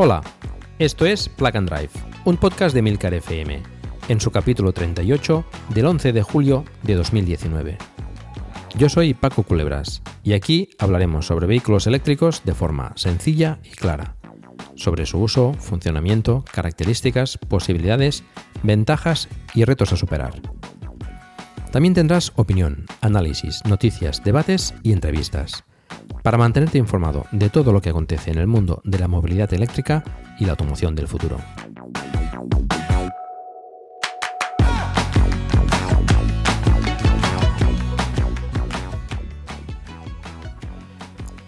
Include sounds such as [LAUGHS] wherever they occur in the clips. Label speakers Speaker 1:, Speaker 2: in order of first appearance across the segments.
Speaker 1: Hola, esto es Plug and Drive, un podcast de Milcar FM, en su capítulo 38 del 11 de julio de 2019. Yo soy Paco Culebras y aquí hablaremos sobre vehículos eléctricos de forma sencilla y clara, sobre su uso, funcionamiento, características, posibilidades, ventajas y retos a superar. También tendrás opinión, análisis, noticias, debates y entrevistas para mantenerte informado de todo lo que acontece en el mundo de la movilidad eléctrica y la automoción del futuro.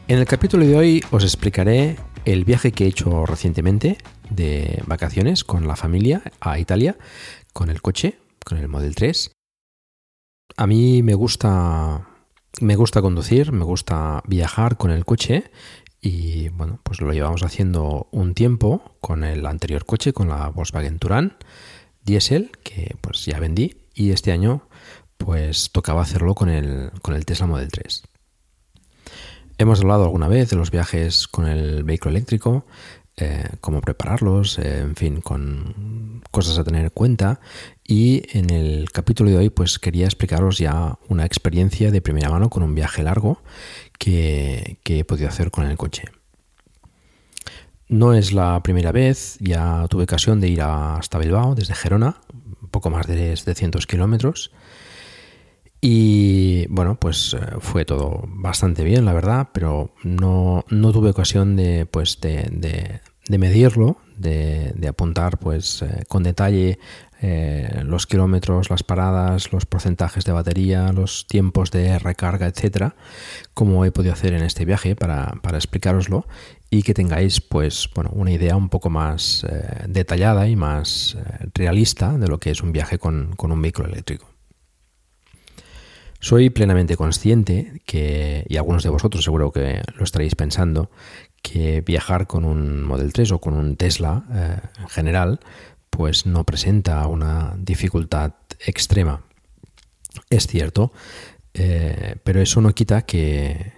Speaker 1: En el capítulo de hoy os explicaré el viaje que he hecho recientemente de vacaciones con la familia a Italia con el coche, con el Model 3. A mí me gusta me gusta conducir, me gusta viajar con el coche y bueno, pues lo llevamos haciendo un tiempo con el anterior coche, con la Volkswagen Touran diésel, que pues ya vendí y este año pues tocaba hacerlo con el, con el Tesla Model 3. Hemos hablado alguna vez de los viajes con el vehículo eléctrico, eh, cómo prepararlos, eh, en fin, con cosas a tener en cuenta. Y en el capítulo de hoy, pues quería explicaros ya una experiencia de primera mano con un viaje largo que, he podido hacer con el coche. No es la primera vez, ya tuve ocasión de ir hasta Bilbao desde Gerona, poco más de 700 kilómetros. Y bueno, pues eh, fue todo bastante bien, la verdad, pero no, tuve ocasión de, pues, de, de medirlo, de, apuntar pues eh, con detalle eh, los kilómetros, las paradas, los porcentajes de batería, los tiempos de recarga, etcétera, como he podido hacer en este viaje para, para explicaroslo y que tengáis pues bueno una idea un poco más detallada y más realista de lo que es un viaje con, con un vehículo eléctrico. Soy plenamente consciente que, y algunos de vosotros seguro que lo estaréis pensando, que viajar con un Model 3 o con un Tesla eh, en general, pues no presenta una dificultad extrema. Es cierto, eh, pero eso no quita que,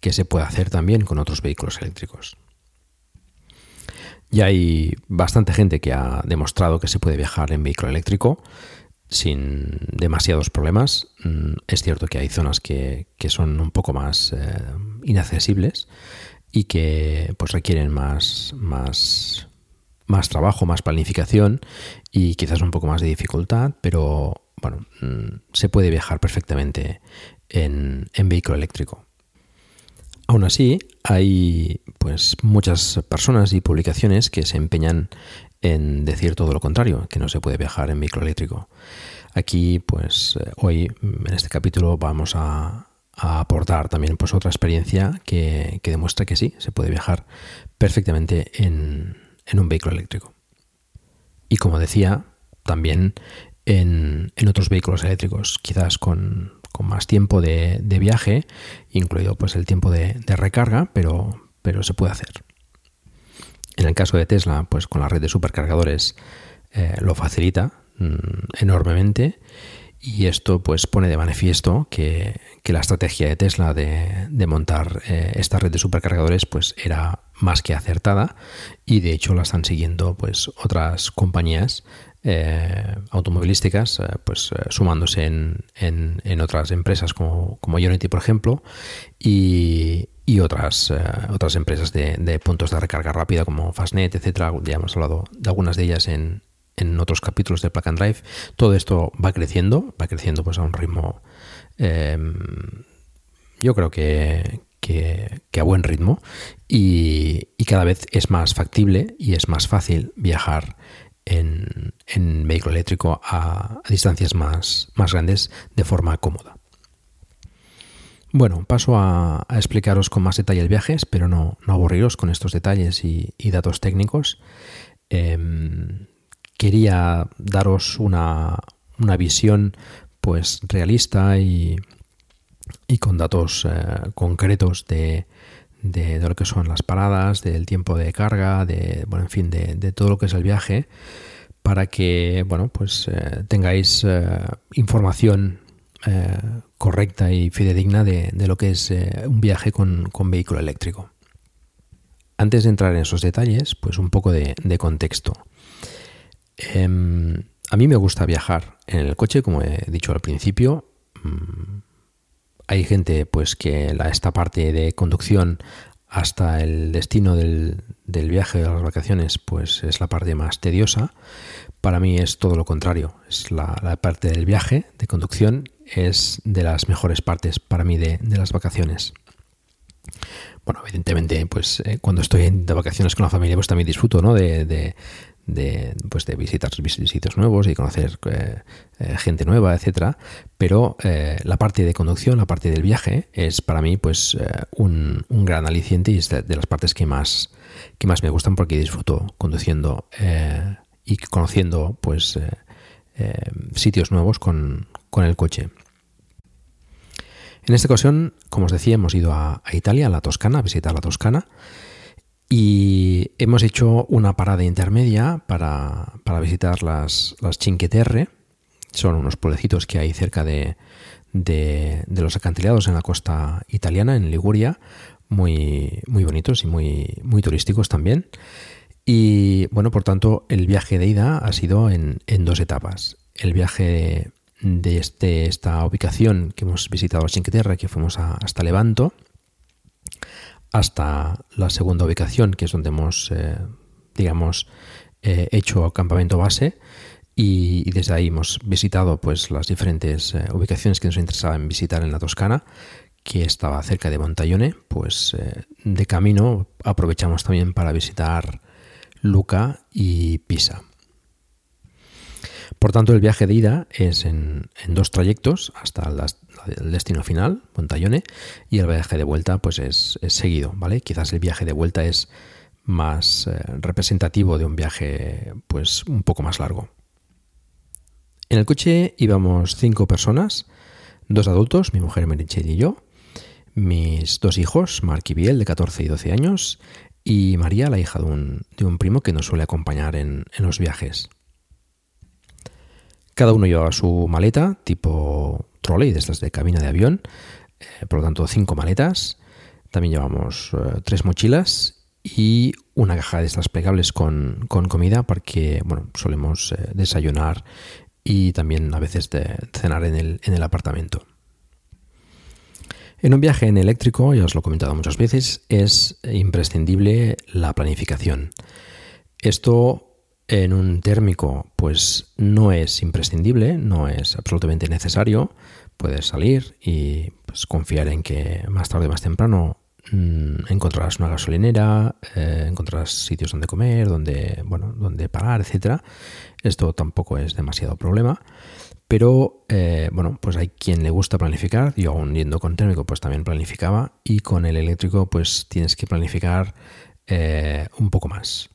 Speaker 1: que se pueda hacer también con otros vehículos eléctricos. Ya hay bastante gente que ha demostrado que se puede viajar en vehículo eléctrico sin demasiados problemas. Mm, es cierto que hay zonas que, son un poco más eh, inaccesibles y que pues requieren más, más, más trabajo, más planificación y quizás un poco más de dificultad, pero bueno, mm, se puede viajar perfectamente en, en vehículo eléctrico. Aún así, hay pues muchas personas y publicaciones que se empeñan en decir todo lo contrario, que no se puede viajar en vehículo eléctrico. Aquí, pues eh, hoy, en este capítulo, vamos a, aportar también pues, otra experiencia que, demuestra que sí, se puede viajar perfectamente en, un vehículo eléctrico. Y como decía, también en, otros vehículos eléctricos, quizás con, más tiempo de, viaje, incluido pues el tiempo de, recarga, pero, pero se puede hacer. En el caso de Tesla, pues con la red de supercargadores eh, lo facilita mm, enormemente. Y esto pues pone de manifiesto que, la estrategia de Tesla de, montar eh, esta red de supercargadores pues era más que acertada. Y de hecho la están siguiendo pues otras compañías eh, automovilísticas pues sumándose en, en, otras empresas como, como Unity por ejemplo. Y, y otras, otras empresas de, puntos de recarga rápida como Fastnet, etcétera. Ya hemos hablado de algunas de ellas en, en otros capítulos de Plug and Drive, todo esto va creciendo, va creciendo pues a un ritmo, em, yo creo que, que, a buen ritmo y, cada vez es más factible y es más fácil viajar en, vehículo eléctrico a, distancias más, más, grandes de forma cómoda. Bueno, paso a, explicaros con más detalle el viaje, espero no, no aburriros con estos detalles y, datos técnicos. Em, quería daros una, una visión pues realista y, y con datos eh, concretos de, de, lo que son las paradas, del tiempo de carga, de bueno, en fin, de, todo lo que es el viaje, para que bueno, pues eh, tengáis eh, correcta y fidedigna de, lo que es un viaje con, vehículo eléctrico. Antes de entrar en esos detalles, pues un poco de, contexto. Em, a mí me gusta viajar en el coche, como he dicho al principio. Mm, hay gente pues que esta parte de conducción hasta el destino del, viaje de las vacaciones pues es la parte más tediosa. Para mí es todo lo contrario. Es la, parte del viaje de conducción es de las mejores partes para mí de, las vacaciones. Bueno, evidentemente, pues eh, cuando estoy de vacaciones con la familia, pues también disfruto ¿no? de, de, pues de visitar sitios nuevos y conocer eh, eh, gente nueva, etcétera. Pero la parte de conducción, la parte del viaje, es para mí pues un, gran aliciente y es de, las partes que más, que más me gustan porque disfruto conduciendo y conociendo pues sitios nuevos con, el coche. En esta ocasión, como os decía, hemos ido a, Italia, a la Toscana, a visitar la Toscana. Y hemos hecho una parada intermedia para, visitar las, las Cinque Terre. Son unos pueblecitos que hay cerca de, de, los acantilados en la costa italiana, en Liguria, muy, muy bonitos y muy, muy turísticos también. Y bueno, por tanto, el viaje de ida ha sido en, dos etapas. El viaje de este, esta ubicación que hemos visitado, Cinque Terre, que fuimos hasta Levanto, hasta la segunda ubicación, que es donde hemos, eh, digamos, eh, hecho campamento base. Y, desde ahí hemos visitado pues, las diferentes eh, ubicaciones que nos interesaban visitar en la Toscana, que estaba cerca de Montaione. Pues de camino aprovechamos también para visitar Luca y Pisa. Por tanto, el viaje de ida es en, dos trayectos hasta el, destino final, Montaione, y el viaje de vuelta pues es, seguido, ¿vale? Quizás el viaje de vuelta es más eh, representativo de un viaje pues un poco más largo. En el coche íbamos cinco personas, dos adultos, mi mujer Merichel y yo, mis dos hijos, Mark y Biel, de 14 y 12 años, y María, la hija de un, de un primo que nos suele acompañar en los viajes. Cada uno llevaba su maleta tipo trolley, de estas de cabina de avión, eh, por lo tanto cinco maletas. También llevamos eh, tres mochilas y una caja de estas plegables con, comida porque bueno, solemos eh, desayunar y también a veces cenar en el, en el apartamento. En un viaje en eléctrico, ya os lo he comentado muchas veces, es imprescindible la planificación. Esto en un térmico, pues no es imprescindible, no es absolutamente necesario. Puedes salir y pues, confiar en que más tarde o más temprano mm, encontrarás una gasolinera, eh, encontrarás sitios donde comer, donde, bueno, donde parar, etcétera. Esto tampoco es demasiado problema. Pero eh, bueno, pues hay quien le gusta planificar. Yo aún yendo con térmico, pues también planificaba. Y con el eléctrico, pues tienes que planificar eh, un poco más.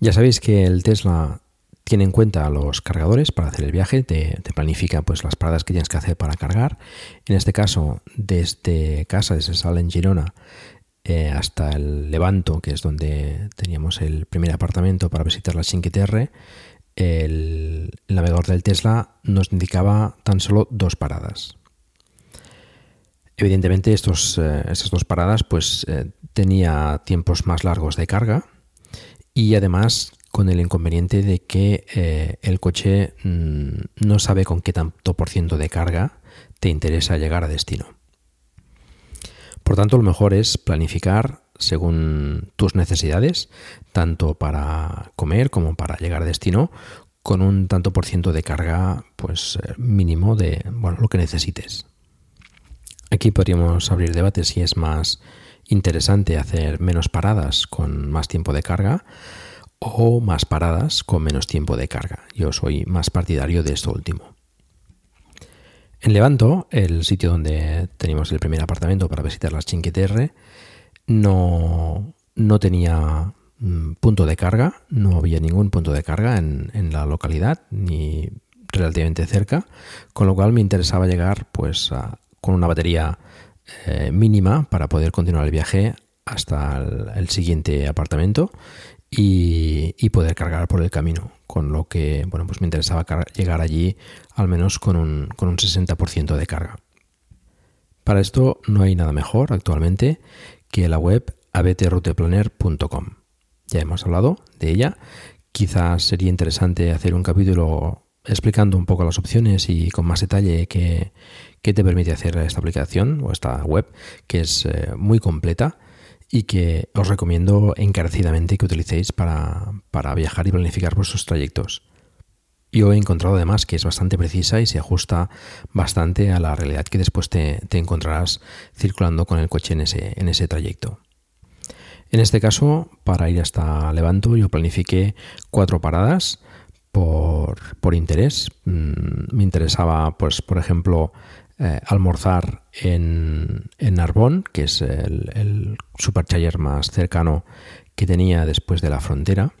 Speaker 1: Ya sabéis que el Tesla tiene en cuenta los cargadores para hacer el viaje, te, planifica pues las paradas que tienes que hacer para cargar. En este caso, desde casa, desde Sala en Girona, eh, hasta el Levanto, que es donde teníamos el primer apartamento para visitar la Cinque Terre, el, navegador del Tesla nos indicaba tan solo dos paradas. Evidentemente, estos, eh, estas dos paradas pues, eh, tenía tiempos más largos de carga, y además con el inconveniente de que eh, el coche mm, no sabe con qué tanto por ciento de carga te interesa llegar a destino. Por tanto, lo mejor es planificar según tus necesidades, tanto para comer como para llegar a destino, con un tanto por ciento de carga pues eh, mínimo de bueno, lo que necesites. Aquí podríamos abrir debate si es más interesante hacer menos paradas con más tiempo de carga o más paradas con menos tiempo de carga. Yo soy más partidario de esto último. En Levanto, el sitio donde teníamos el primer apartamento para visitar las Chinqueterre, no, no tenía mm, punto de carga, no había ningún punto de carga en, la localidad, ni relativamente cerca, con lo cual me interesaba llegar pues con una batería eh, mínima para poder continuar el viaje hasta el, siguiente apartamento y, poder cargar por el camino. Con lo que, bueno, pues me interesaba llegar allí al menos con un, con un 60% de carga. Para esto no hay nada mejor actualmente que la web abtruteplanner.com. Ya hemos hablado de ella. Quizás sería interesante hacer un capítulo explicando un poco las opciones y con más detalle que, que te permite hacer esta aplicación o esta web, que es eh, muy completa y que os recomiendo encarecidamente que utilicéis para, viajar y planificar vuestros trayectos. Yo he encontrado además que es bastante precisa y se ajusta bastante a la realidad que después te, encontrarás circulando con el coche en ese, en ese trayecto. En este caso, para ir hasta Levanto, yo planifiqué cuatro paradas por, por interés. Mm, me interesaba, pues, por ejemplo, eh, almorzar en, en, Narbonne, que es el, el más cercano que tenía después de la frontera.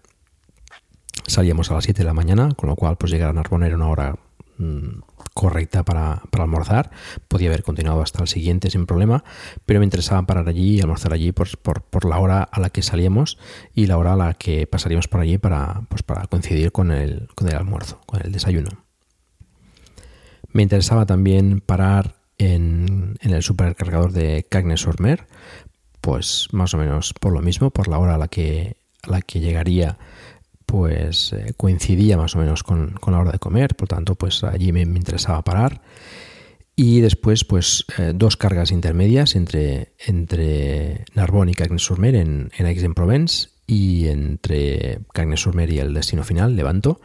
Speaker 1: Salíamos a las 7 de la mañana, con lo cual pues llegar a Narbonne era una hora mm, correcta para, almorzar. Podía haber continuado hasta el siguiente sin problema, pero me interesaba parar allí y almorzar allí por, por, la hora a la que salíamos y la hora a la que pasaríamos por allí para, pues, para coincidir con el, con el almuerzo, con el desayuno. Me interesaba también parar en, el supercargador de Cagnes-Ormer, pues más o menos por lo mismo, por la hora a la que, la que llegaría, pues eh, coincidía más o menos con, la hora de comer, por tanto, pues allí me, interesaba parar. Y después, pues eh, dos cargas intermedias entre, entre Narbonne y Cagnes-sur-Mer en, en Aix-en-Provence y entre Cagnes-sur-Mer y el destino final, Levanto,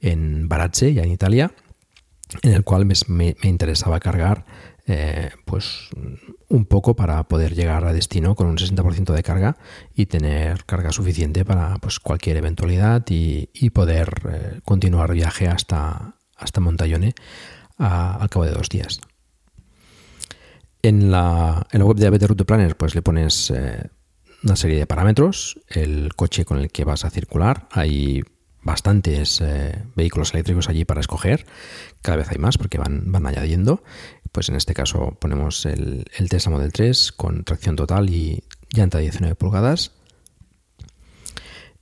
Speaker 1: en Baratze, ya en Italia en el cual me, interesaba cargar eh, pues un poco para poder llegar a destino con un 60% de carga y tener carga suficiente para pues, cualquier eventualidad y, poder eh, continuar viaje hasta, hasta Montaione al cabo de dos días. En la, en la web de ABT Route Planner pues le pones eh, una serie de parámetros, el coche con el que vas a circular, hay bastantes eh, vehículos eléctricos allí para escoger. Cada vez hay más porque van, van añadiendo. Pues en este caso ponemos el, Tesla Model 3 con tracción total y llanta de 19 pulgadas.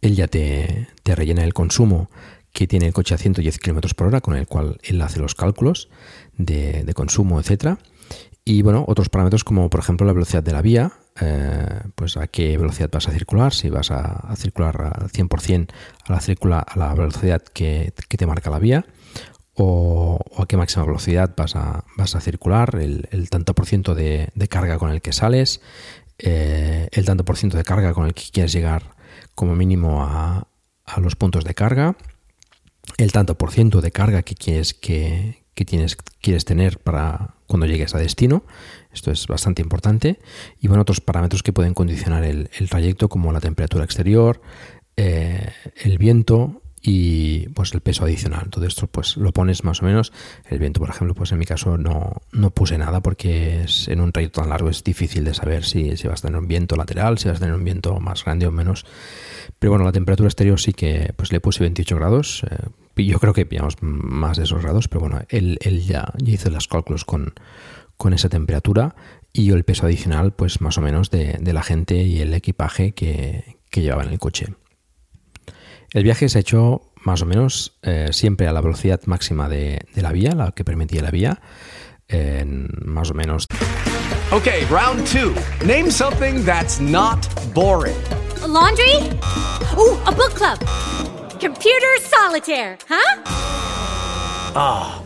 Speaker 1: Él ya te, rellena el consumo que tiene el coche a 110 km por hora, con el cual él hace los cálculos de, de consumo, etcétera. Y bueno, otros parámetros como por ejemplo la velocidad de la vía, eh, pues a qué velocidad vas a circular, si vas a, circular al 100% a la, circula, a la velocidad que, te marca la vía, o, a qué máxima velocidad vas a, vas a circular, el, tanto por ciento de, carga con el que sales, eh, el tanto por ciento de carga con el que quieres llegar como mínimo a, a los puntos de carga, el tanto por ciento de carga que quieres que, que tienes, quieres tener para cuando llegues a destino. Esto es bastante importante. Y bueno, otros parámetros que pueden condicionar el, trayecto, como la temperatura exterior, eh, el viento y pues el peso adicional. Todo esto pues lo pones más o menos. El viento, por ejemplo, pues en mi caso no, no puse nada porque es, en un trayecto tan largo es difícil de saber si, si vas a tener un viento lateral, si vas a tener un viento más grande o menos. Pero bueno, la temperatura exterior sí que pues le puse 28 grados. Eh, yo creo que pillamos más de esos grados, pero bueno, él, ya, hizo los cálculos con, esa temperatura y el peso adicional, pues más o menos de, la gente y el equipaje que, llevaba en el coche. El viaje se ha hecho más o menos eh, siempre a la velocidad máxima de, la vía, la que permitía la vía, en más o menos.
Speaker 2: Ok, round two. Name something that's not boring.
Speaker 3: laundry? Uh, a book club. Computer solitaire, huh?
Speaker 2: Ah, oh,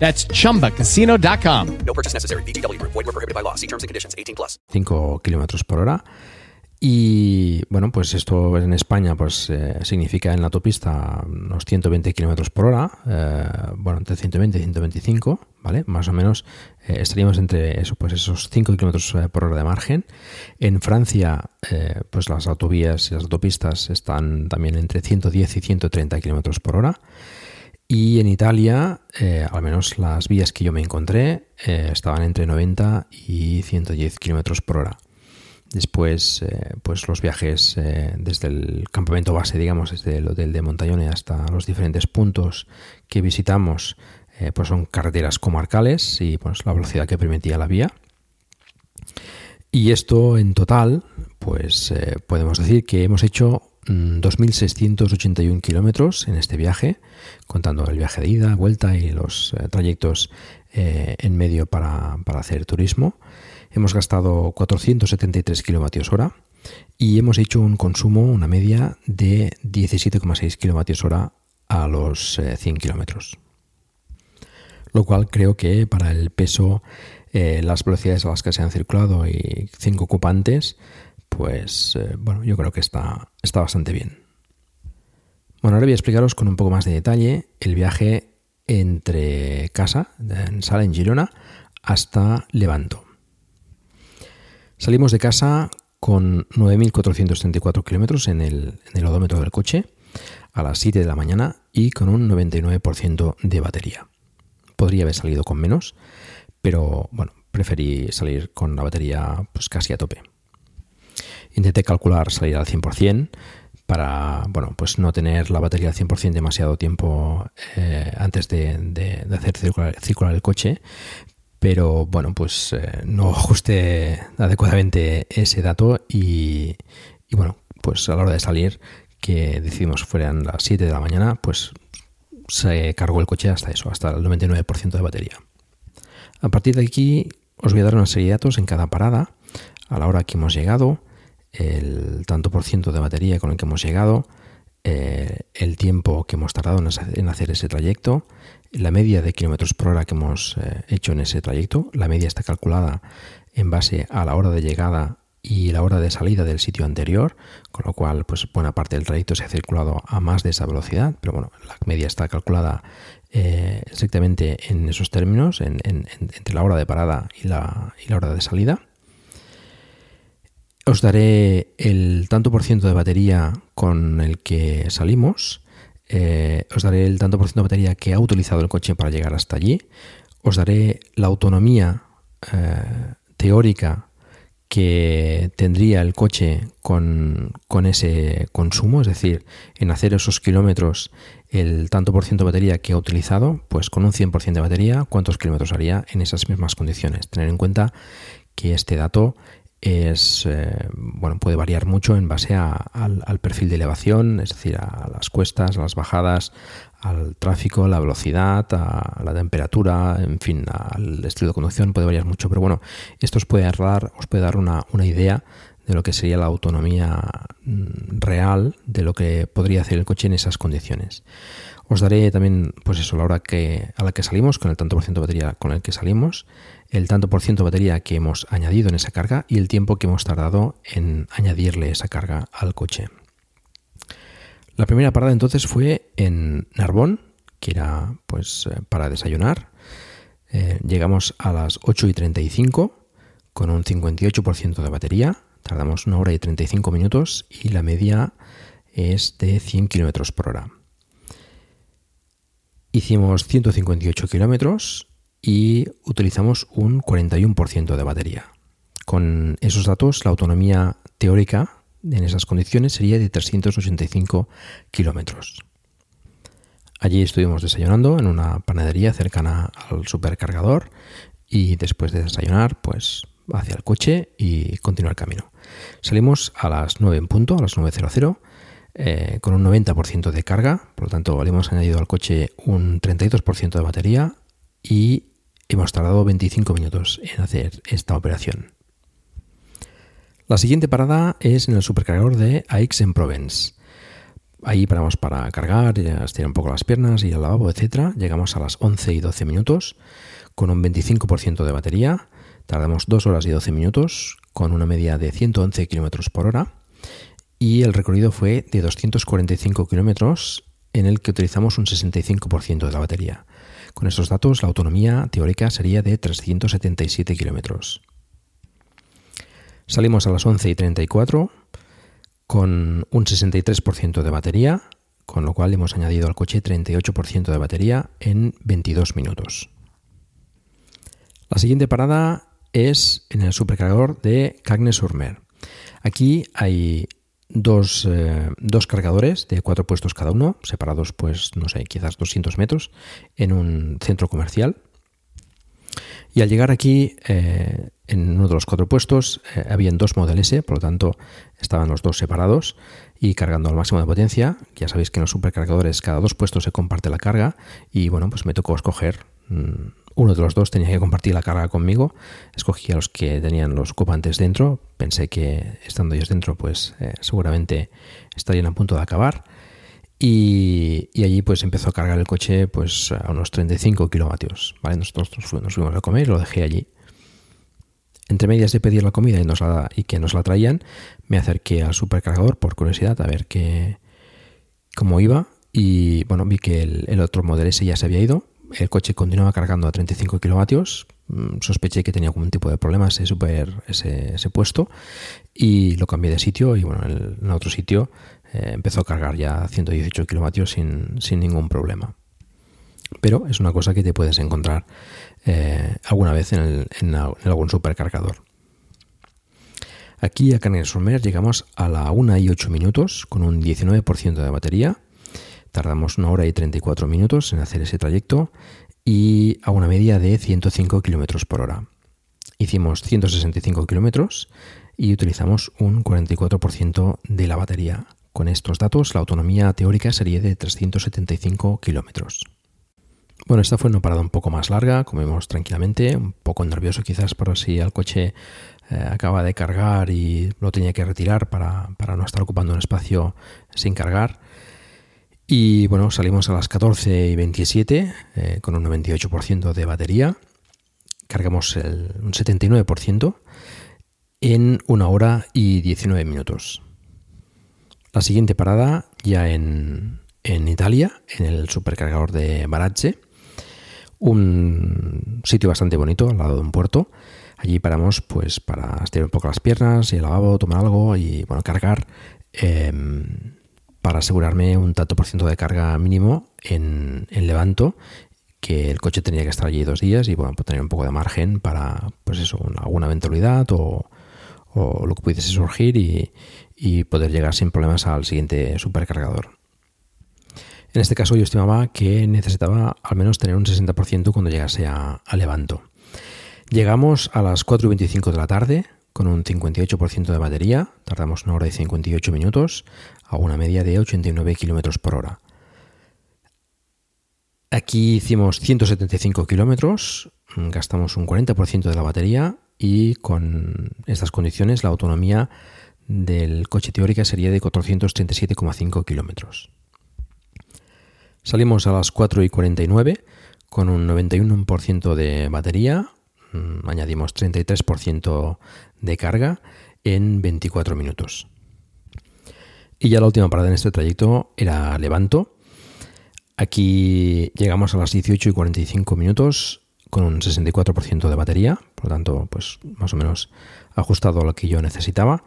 Speaker 4: That's chumbacasino.com.
Speaker 2: No purchase necessary. VGW Group. Void where prohibited by law. See terms and conditions. 18 plus.
Speaker 1: 5 kilómetros por hora. Y bueno, pues esto en España pues eh, significa en la autopista unos 120 kilómetros por hora, eh, bueno, entre 120 y 125, ¿vale? Más o menos eh, estaríamos entre eso, pues esos 5 kilómetros eh, por hora de margen. En Francia, eh, pues las autovías y las autopistas están también entre 110 y 130 kilómetros por hora. Y en Italia, eh, al menos las vías que yo me encontré, eh, estaban entre 90 y 110 kilómetros por hora. Después, eh, pues los viajes desde el campamento base, digamos, desde el hotel de Montañone hasta los diferentes puntos que visitamos, pues son carreteras comarcales y pues la velocidad que permitía la vía. Y esto en total, pues podemos decir que hemos hecho 2.681 kilómetros en este viaje, contando el viaje de ida, vuelta y los eh, trayectos eh, en medio para, para hacer turismo. Hemos gastado 473 kilovatios hora y hemos hecho un consumo, una media de 17,6 kilovatios hora a los eh, 100 kilómetros. Lo cual creo que para el peso, eh, las velocidades a las que se han circulado y cinco ocupantes, pues eh, bueno, yo creo que está, está bastante bien. Bueno, ahora voy a explicaros con un poco más de detalle el viaje entre casa, en Sala, en Girona, hasta Levanto. Salimos de casa con 9.434 kilómetros en el, en el odómetro del coche a las 7 de la mañana y con un 99% de batería. Podría haber salido con menos, pero bueno, preferí salir con la batería pues casi a tope. Intenté calcular salir al 100% para bueno, pues no tener la batería al 100% demasiado tiempo eh, antes de, hacer circular, el coche, pero bueno, pues eh, no ajusté adecuadamente ese dato y, y bueno, pues a la hora de salir, que decidimos fueran las 7 de la mañana, pues se cargó el coche hasta eso, hasta el 99% de batería. A partir de aquí os voy a dar una serie de datos en cada parada, a la hora que hemos llegado, el tanto por ciento de batería con el que hemos llegado, eh, el tiempo que hemos tardado en hacer- ese trayecto, la media de kilómetros por hora que hemos eh, hecho en ese trayecto. La media está calculada en base a la hora de llegada y la hora de salida del sitio anterior, con lo cual, pues buena parte del trayecto se ha circulado a más de esa velocidad, pero bueno, la media está calculada eh, estrictamente en esos términos, en- en- en- entre la hora de parada y la hora de salida. Os daré el tanto por ciento de batería con el que salimos. eh, os daré el tanto por ciento de batería que ha utilizado el coche para llegar hasta allí. Os daré la autonomía eh, teórica que tendría el coche con, con ese consumo, es decir, en hacer esos kilómetros el tanto por ciento de batería que ha utilizado, pues con un 100% de batería, ¿cuántos kilómetros haría en esas mismas condiciones? Tener en cuenta que este dato es eh, bueno puede variar mucho en base a- al, perfil de elevación, es decir, a las cuestas, a las bajadas, al tráfico, a la velocidad, a la temperatura, en fin, al estilo de conducción puede variar mucho, pero bueno, esto os puede dar, os puede dar una, una idea de lo que sería la autonomía mm, real de lo que podría hacer el coche en esas condiciones. Os daré también, pues eso, la hora que, a la que salimos, con el tanto por ciento de batería con el que salimos, el tanto por ciento de batería que hemos añadido en esa carga y el tiempo que hemos tardado en añadirle esa carga al coche. La primera parada entonces fue en Narbón, que era pues eh, para desayunar. Eh, llegamos a las 8 y 35 con un 58% de batería. Tardamos una hora y 35 minutos y la media es de 100 kilómetros por hora. Hicimos 158 kilómetros y utilizamos un 41% de batería. Con esos datos, la autonomía teórica en esas condiciones sería de 385 kilómetros. Allí estuvimos desayunando en una panadería cercana al supercargador y después de desayunar, pues hacia el coche y continuar el camino. Salimos a las 9 en punto, a las 9.00, eh, con un 90% de carga, por lo tanto le hemos añadido al coche un 32% de batería y hemos tardado 25 minutos en hacer esta operación. La siguiente parada es en el supercargador de AX en Provence. Ahí paramos para cargar, estirar un poco las piernas, y al lavabo, etc. Llegamos a las 11 y 12 minutos con un 25% de batería. Tardamos 2 horas y 12 minutos con una media de 111 km por hora. Y el recorrido fue de 245 km en el que utilizamos un 65% de la batería. Con estos datos, la autonomía teórica sería de 377 kilómetros. Salimos a las 11 y 34 con un 63% de batería, con lo cual hemos añadido al coche 38% de batería en 22 minutos. La siguiente parada es en el supercargador de Cagnes-sur-Mer. Aquí hay dos, eh, dos, cargadores de cuatro puestos cada uno, separados, pues, no sé, quizás 200 metros, en un centro comercial. Y al llegar aquí, eh, en uno de los cuatro puestos, eh, habían dos Model S, por lo tanto, estaban los dos separados y cargando al máximo de potencia. Ya sabéis que en los supercargadores cada dos puestos se comparte la carga y, bueno, pues me tocó escoger uno de los dos tenía que compartir la carga conmigo. Escogí a los que tenían los ocupantes dentro. Pensé que estando ellos dentro, pues eh, seguramente estarían a punto de acabar. Y, allí pues empezó a cargar el coche pues a unos 35 kilovatios. ¿vale? Nosotros nos fuimos a comer y lo dejé allí. Entre medias de pedir la comida y, nos y que nos la traían, me acerqué al supercargador por curiosidad a ver qué, cómo iba. Y bueno, vi que el, el otro modelo S ya se había ido el coche continuaba cargando a 35 kilovatios. Mm, sospeché que tenía algún tipo de problema ese, super, ese, puesto y lo cambié de sitio y bueno, en, otro sitio eh, empezó a cargar ya a 118 kilovatios sin, ningún problema. Pero es una cosa que te puedes encontrar eh, alguna vez en, algún supercargador. Aquí a Canet llegamos a la 1 y 8 minutos con un 19% de batería Tardamos una hora y 34 minutos en hacer ese trayecto y a una media de 105 km por hora. Hicimos 165 kilómetros y utilizamos un 44% de la batería. Con estos datos, la autonomía teórica sería de 375 kilómetros. Bueno, esta fue una parada un poco más larga, comemos tranquilamente, un poco nervioso quizás por si el coche eh, acaba de cargar y lo tenía que retirar para, para no estar ocupando un espacio sin cargar. Y bueno, salimos a las 14 y 27 eh, con un 98% de batería. Cargamos el, un 79% en una hora y 19 minutos. La siguiente parada ya en, en Italia, en el supercargador de Barazze, un sitio bastante bonito al lado de un puerto. Allí paramos pues para estirar un poco las piernas, y el lavabo, tomar algo y bueno, cargar. Em, para asegurarme un tanto por ciento de carga mínimo en, Levanto, que el coche tenía que estar allí dos días y pues tener un poco de margen para, pues eso, alguna eventualidad o, lo que pudiese surgir y, poder llegar sin problemas al siguiente supercargador. En este caso yo estimaba que necesitaba al menos tener un 60% cuando llegase a, a Levanto. Llegamos a las 4 y 25 de la tarde, con un 58% de batería, tardamos una hora y 58 minutos a una media de 89 km por hora. Aquí hicimos 175 kilómetros, gastamos un 40% de la batería y con estas condiciones la autonomía del coche teórica sería de 437,5 kilómetros. Salimos a las 4 y 49 con un 91% de batería, mm, añadimos 33% de carga en 24 minutos. Y ya la última parada en este trayecto era Levanto. Aquí llegamos a las 18 y 45 minutos con un 64% de batería, por lo tanto, pues más o menos ajustado a lo que yo necesitaba.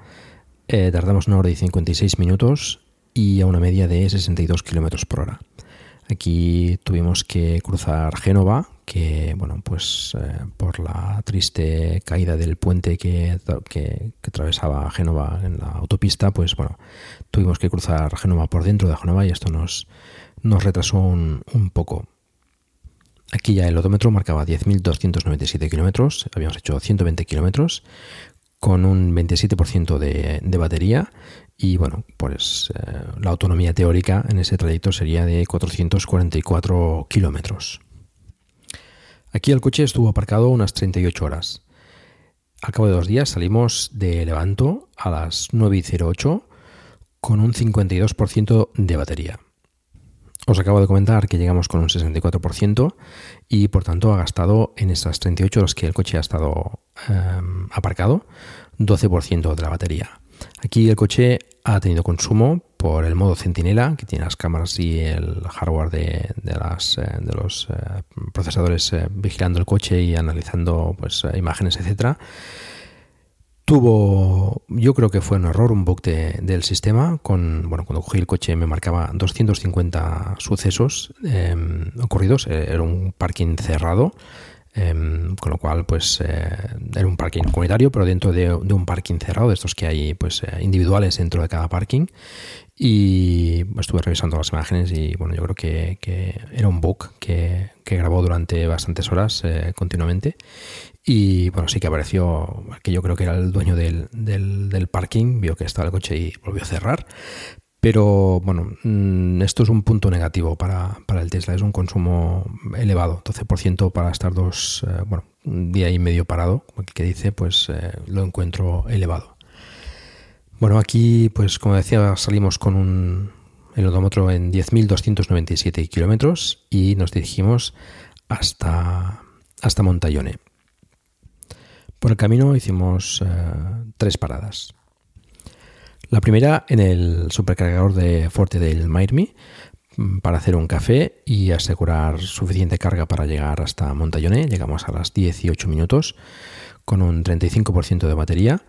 Speaker 1: Eh, tardamos una hora y 56 minutos y a una media de 62 kilómetros por hora. Aquí tuvimos que cruzar Génova que, bueno, pues eh, por la triste caída del puente que, que, atravesaba Génova en la autopista, pues bueno, tuvimos que cruzar Génova por dentro de Génova y esto nos, nos retrasó un, poco. Aquí ya el odómetro marcaba 10.297 kilómetros, habíamos hecho 120 kilómetros con un 27% de, de, batería y bueno, pues eh, la autonomía teórica en ese trayecto sería de 444 kilómetros. Aquí el coche estuvo aparcado unas 38 horas. Al cabo de dos días salimos de Levanto a las 9.08 con un 52% de batería. Os acabo de comentar que llegamos con un 64% y por tanto ha gastado en esas 38 horas que el coche ha estado em, aparcado 12% de la batería. Aquí el coche ha tenido consumo por el modo centinela, que tiene las cámaras y el hardware de, las, eh, de los eh, procesadores eh, vigilando el coche y analizando pues, imágenes, etcétera. Tuvo, yo creo que fue un error, un bug del sistema. Con, bueno, cuando cogí el coche me marcaba 250 sucesos em, ocurridos. Era un parking cerrado. Em, con lo cual, pues eh, era un parking comunitario, pero dentro de, un parking cerrado, de estos que hay pues eh, individuales dentro de cada parking. Y estuve revisando las imágenes y bueno, yo creo que, era un bug que, grabó durante bastantes horas eh, continuamente. Y bueno, sí que apareció que yo creo que era el dueño del, del, del, parking, vio que estaba el coche y volvió a cerrar. Pero bueno, mm, esto es un punto negativo para, el Tesla, es un consumo elevado, 12% para estar dos, eh, bueno, un día y medio parado, que dice, pues eh, lo encuentro elevado. Bueno, aquí, pues como decía, salimos con un el odómetro en 10.297 kilómetros y nos dirigimos hasta, hasta Montaione. Por el camino hicimos eh, tres paradas. La primera en el supercargador de Forte del Mairmi mm, para hacer un café y asegurar suficiente carga para llegar hasta Montallone. Llegamos a las 18 minutos con un 35% de batería.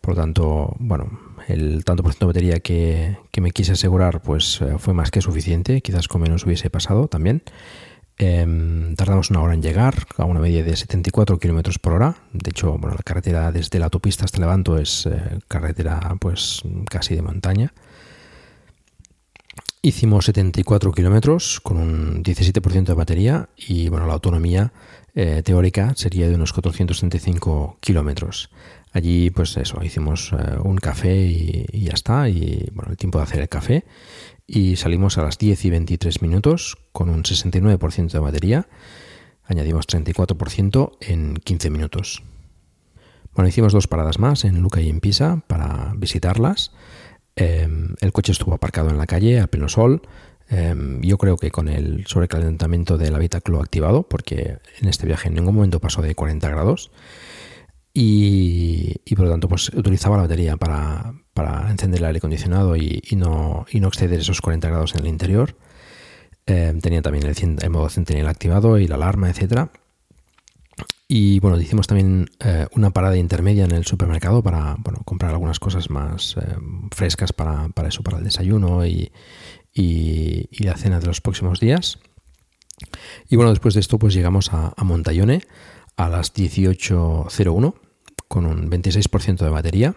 Speaker 1: Por lo tanto, bueno, el tanto por ciento de batería que, que me quise asegurar pues eh, fue más que suficiente. Quizás con menos hubiese pasado también. Em, tardamos una hora en llegar, a una media de 74 kilómetros por hora. De hecho, bueno, la carretera desde la autopista hasta Levanto es eh, carretera pues casi de montaña. Hicimos 74 kilómetros con un 17% de batería y bueno, la autonomía eh, teórica sería de unos 435 kilómetros. Allí, pues eso, hicimos eh, un café y, y, ya está. Y bueno, el tiempo de hacer el café y salimos a las 10 y 23 minutos con un 69% de batería. Añadimos 34% en 15 minutos. Bueno, hicimos dos paradas más en Luca y en Pisa para visitarlas. Em, el coche estuvo aparcado en la calle a pleno sol. Em, yo creo que con el sobrecalentamiento del habitáculo activado, porque en este viaje en ningún momento pasó de 40 grados. Y, por lo tanto, pues utilizaba la batería para, para encender el aire acondicionado y, no, y no exceder esos 40 grados en el interior. Eh, tenía también el, modo Centennial activado y la alarma, etcétera. Y bueno, hicimos también eh, una parada intermedia en el supermercado para bueno, comprar algunas cosas más eh, frescas para, eso, para el desayuno y, la cena de los próximos días. Y bueno, después de esto, pues llegamos a, a a las 18.01 con un 26% de batería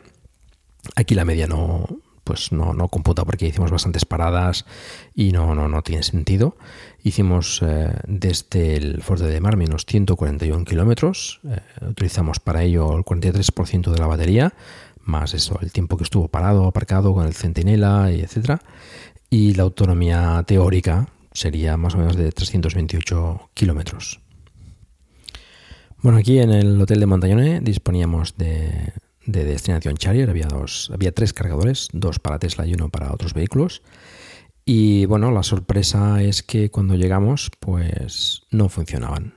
Speaker 1: Aquí la media no, pues no, no computa porque hicimos bastantes paradas y no, no, no tiene sentido. Hicimos eh, desde el Fuerte de Mar menos 141 kilómetros. Eh, utilizamos para ello el 43% de la batería, más eso, el tiempo que estuvo parado, aparcado con el centinela y etcétera. Y la autonomía teórica sería más o menos de 328 kilómetros. Bueno, aquí en el hotel de Montañone disponíamos de de destinación Charrier. Había, dos, había tres cargadores, dos para Tesla y uno para otros vehículos. Y bueno, la sorpresa es que cuando llegamos, pues no funcionaban.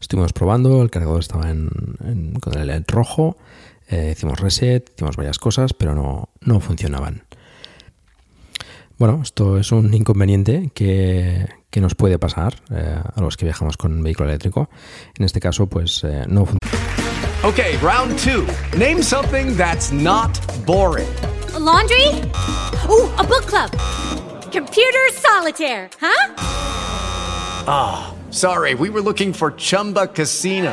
Speaker 1: Estuvimos probando, el cargador estaba en, con el LED rojo, eh, hicimos reset, hicimos varias cosas, pero no, no funcionaban. Bueno, esto es un inconveniente que, que nos puede pasar eh, a los que viajamos con vehículo eléctrico. En este caso, pues eh, no funciona.
Speaker 2: Okay, round two. Name something that's not boring.
Speaker 3: A laundry? Ooh, a book club. Computer solitaire, huh?
Speaker 2: Ah. Sorry, we were looking for Chumba Casino.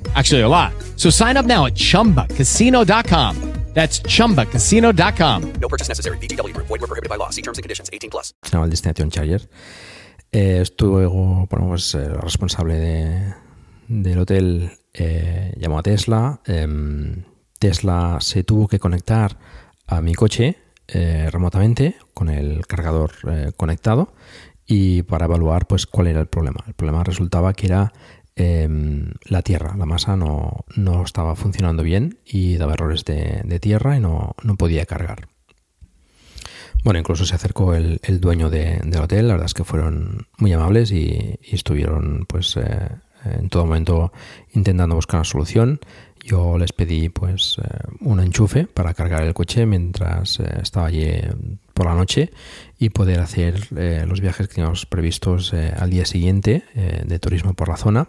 Speaker 4: Actually, a lot. So sign up now at chumbacasino.com. That's chumbacasino.com.
Speaker 5: No purchase necessary. VGW Group. Void were prohibited by law. See terms and conditions. 18 plus.
Speaker 1: el Destination Charger. Eh, estuve, bueno, pues eh, responsable de, del hotel eh, llamó a Tesla. Em, Tesla se tuvo que conectar a mi coche eh, remotamente con el cargador eh, conectado y para evaluar pues cuál era el problema. El problema resultaba que era em, la tierra, la masa no, no estaba funcionando bien y daba errores de, tierra y no, no podía cargar. Bueno, incluso se acercó el, el dueño de- del hotel, la verdad es que fueron muy amables y, estuvieron pues eh, en todo momento intentando buscar una solución. Yo les pedí pues eh, un enchufe para cargar el coche mientras eh, estaba allí por la noche y poder hacer los viajes que teníamos previstos al día siguiente de turismo por la zona.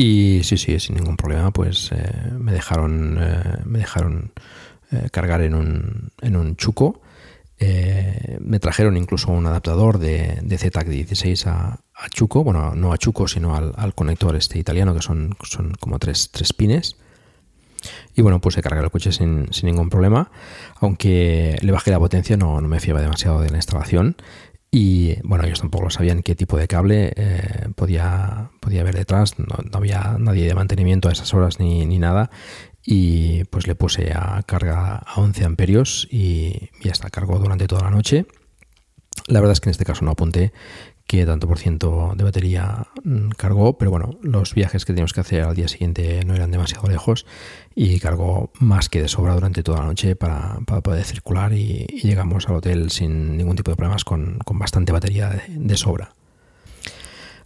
Speaker 1: Y sí, sí, sin ningún problema, pues eh, me dejaron, eh, me dejaron eh, cargar en un, en un chuco. Me trajeron incluso un adaptador de, de ZTAC16 a, a chuco, bueno, no a chuco, sino al, al conector este italiano, que son, son como tres, tres pines. Y bueno, puse a cargar el coche sin, sin ningún problema, aunque le bajé la potencia, no, no me fiaba demasiado de la instalación. Y bueno, ellos tampoco sabían qué tipo de cable eh, podía, podía haber detrás, no, no había nadie de mantenimiento a esas horas ni, ni nada. Y pues le puse a carga a 11 amperios y, y hasta cargó durante toda la noche. La verdad es que en este caso no apunté que tanto por ciento de batería mm, cargó, pero bueno, los viajes que teníamos que hacer al día siguiente no eran demasiado lejos y cargó más que de sobra durante toda la noche para, poder circular y, llegamos al hotel sin ningún tipo de problemas con, bastante batería de, sobra.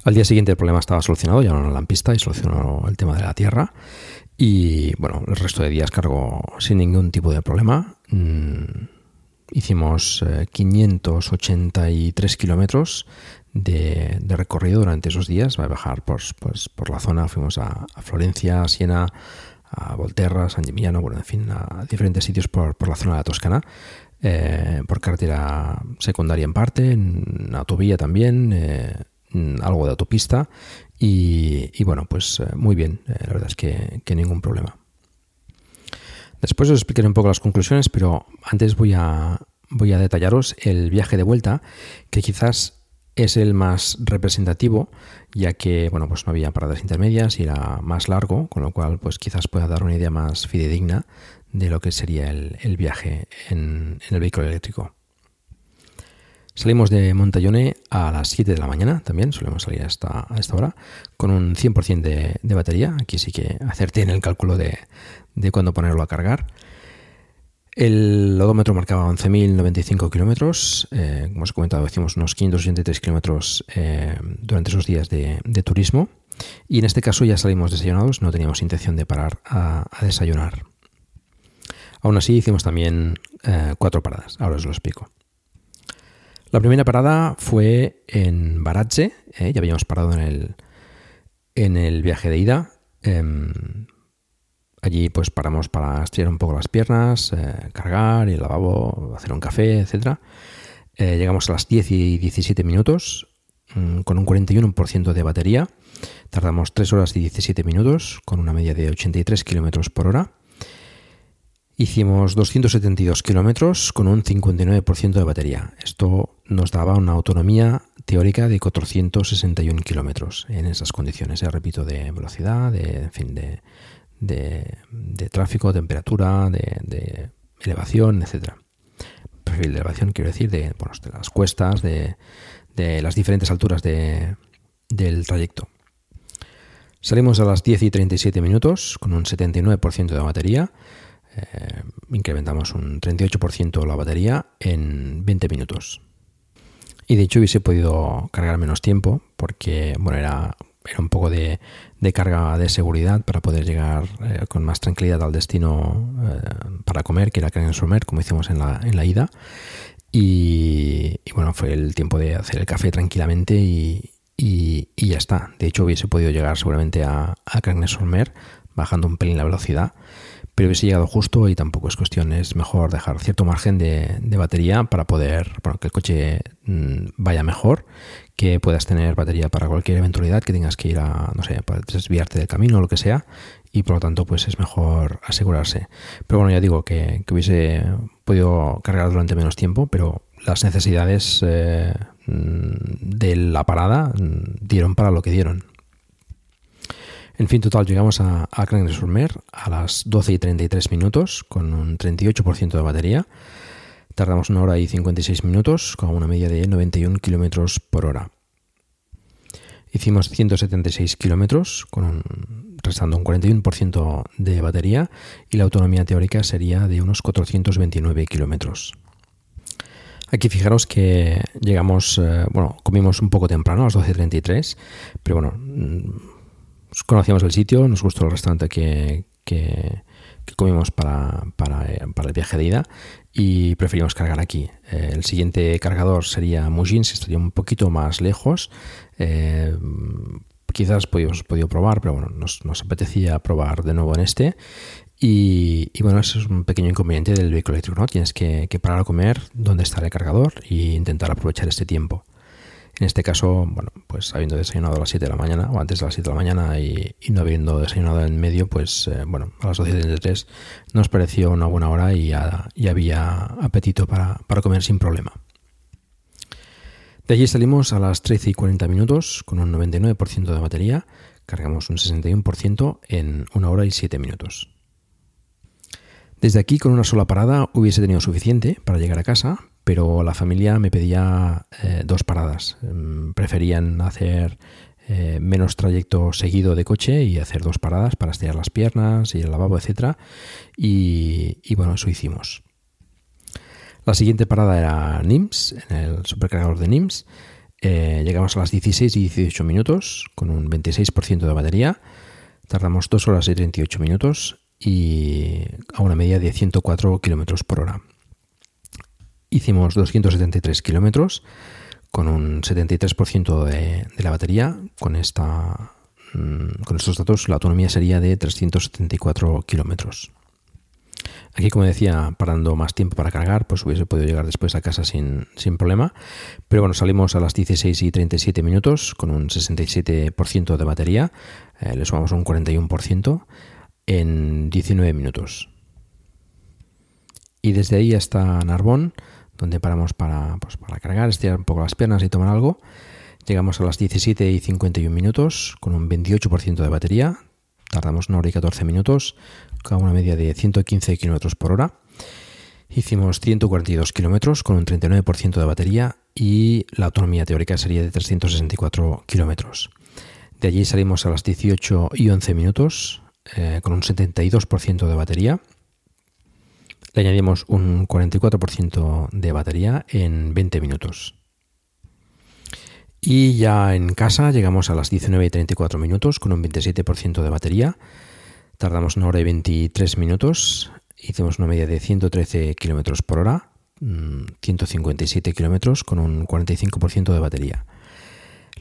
Speaker 1: Al día siguiente el problema estaba solucionado, ya no la lampista y solucionó el tema de la tierra. Y bueno, el resto de días cargó sin ningún tipo de problema. Mm, hicimos eh, 583 kilómetros de, recorrido durante esos días. Va a bajar por, pues, por la zona. Fuimos a, Florencia, a Siena, a Volterra, San Gimignano, bueno, en fin, a diferentes sitios por, por la zona de la Toscana. eh, por carretera secundaria en parte, en autovía también, eh, algo de autopista. Y, y bueno, pues eh, muy bien, la verdad es que, que ningún problema. Después os explicaré un poco las conclusiones, pero antes voy a, voy a detallaros el viaje de vuelta, que quizás es el más representativo, ya que bueno, pues no había paradas intermedias y era más largo, con lo cual pues quizás pueda dar una idea más fidedigna de lo que sería el, viaje en, el vehículo eléctrico. Salimos de Montallone a las 7 de la mañana, también solemos salir a esta, a esta hora, con un 100% de, de batería. Aquí sí que acerté en el cálculo de, de cuándo ponerlo a cargar. El odómetro marcaba 11.095 kilómetros. Eh, como os he comentado, hicimos unos 583 kilómetros eh, durante esos días de, turismo. Y en este caso ya salimos desayunados, no teníamos intención de parar a, desayunar. Aún así, hicimos también eh, cuatro paradas. Ahora os lo explico. La primera parada fue en Baratze. ya habíamos parado en el, en el viaje de ida. Allí pues paramos para estirar un poco las piernas, eh, cargar, al lavabo, hacer un café, etc. Eh, llegamos a las 10 y 17 minutos mmm, con un 41% de batería. Tardamos 3 horas y 17 minutos con una media de 83 kilómetros por hora. Hicimos 272 kilómetros con un 59% de batería. Esto nos daba una autonomía teórica de 461 kilómetros en esas condiciones, ya repito, de velocidad, de, en fin, de, de, tráfico, temperatura, de, elevación, etcétera. Perfil de elevación, quiero decir, de, las cuestas, de, de, las diferentes alturas de, del trayecto. Salimos a las 10 y 37 minutos con un 79% de batería. Eh, incrementamos un 38% la batería en 20 minutos. Y de hecho hubiese podido cargar menos tiempo porque bueno, era, era un poco de, de carga de seguridad para poder llegar eh, con más tranquilidad al destino eh, para comer, que era Somer, como hicimos en la, en la ida. Y, y, bueno, fue el tiempo de hacer el café tranquilamente y, y, y ya está. De hecho, hubiese podido llegar seguramente a, a Somer bajando un pelín la velocidad pero hubiese llegado justo y tampoco es cuestión, es mejor dejar cierto margen de, batería para poder, bueno, que el coche mm, vaya mejor, que puedas tener batería para cualquier eventualidad, que tengas que ir a, no sé, para desviarte del camino o lo que sea, y por lo tanto pues es mejor asegurarse. Pero bueno, ya digo que, hubiese podido cargar durante menos tiempo, pero las necesidades eh, mm, de la parada mm, dieron para lo que dieron. En fin, total, llegamos a, a sur a las 12 y 33 minutos con un 38% de batería. Tardamos una hora y 56 minutos con una media de 91 kilómetros por hora. Hicimos 176 kilómetros restando un 41% de batería y la autonomía teórica sería de unos 429 kilómetros. Aquí fijaros que llegamos, eh, bueno, comimos un poco temprano, a las 12.33, pero bueno, conocíamos el sitio, nos gustó el restaurante que, que, comimos para, para, eh, para, el viaje de ida y preferimos cargar aquí. Eh, el siguiente cargador sería Mujin, si estaría un poquito más lejos. Eh, quizás podíamos podido probar, pero bueno, nos, nos, apetecía probar de nuevo en este. Y, y, bueno, eso es un pequeño inconveniente del vehículo eléctrico, ¿no? Tienes que, que parar a comer donde está el cargador e intentar aprovechar este tiempo. En este caso, bueno, pues habiendo desayunado a las 7 de la mañana o antes de las 7 de la mañana y, no habiendo desayunado en medio, pues eh, bueno, a las 12.33 nos pareció una buena hora y había apetito para, comer sin problema. De allí salimos a las 13 y 40 minutos con un 99% de batería, cargamos un 61% en una hora y 7 minutos. Desde aquí con una sola parada hubiese tenido suficiente para llegar a casa, pero la familia me pedía eh, dos paradas. Mm, preferían hacer eh, menos trayecto seguido de coche y hacer dos paradas para estirar las piernas, y el lavabo, etc. Y, bueno, eso hicimos. La siguiente parada era NIMS, en el supercargador de NIMS. Eh, llegamos a las 16 y 18 minutos con un 26% de batería. Tardamos 2 horas y 38 minutos y a una media de 104 kilómetros por hora. Hicimos 273 kilómetros con un 73% de, la batería. Con, esta, mm, con estos datos la autonomía sería de 374 kilómetros. Aquí, como decía, parando más tiempo para cargar, pues hubiese podido llegar después a casa sin, problema. Pero bueno, salimos a las 16 y 37 minutos con un 67% de batería. Eh, le sumamos un 41% en 19 minutos. Y desde ahí hasta Narbón donde paramos para, pues, para cargar, estirar un poco las piernas y tomar algo. Llegamos a las 17 y 51 minutos con un 28% de batería. Tardamos una hora y 14 minutos con una media de 115 km por hora. Hicimos 142 kilómetros con un 39% de batería y la autonomía teórica sería de 364 kilómetros. De allí salimos a las 18 y 11 minutos eh, con un 72% de batería le añadimos un 44% de batería en 20 minutos. Y ya en casa llegamos a las 19 y 34 minutos con un 27% de batería. Tardamos una hora y 23 minutos. Hicimos una media de 113 km por hora, 157 mm, kilómetros con un 45% de batería.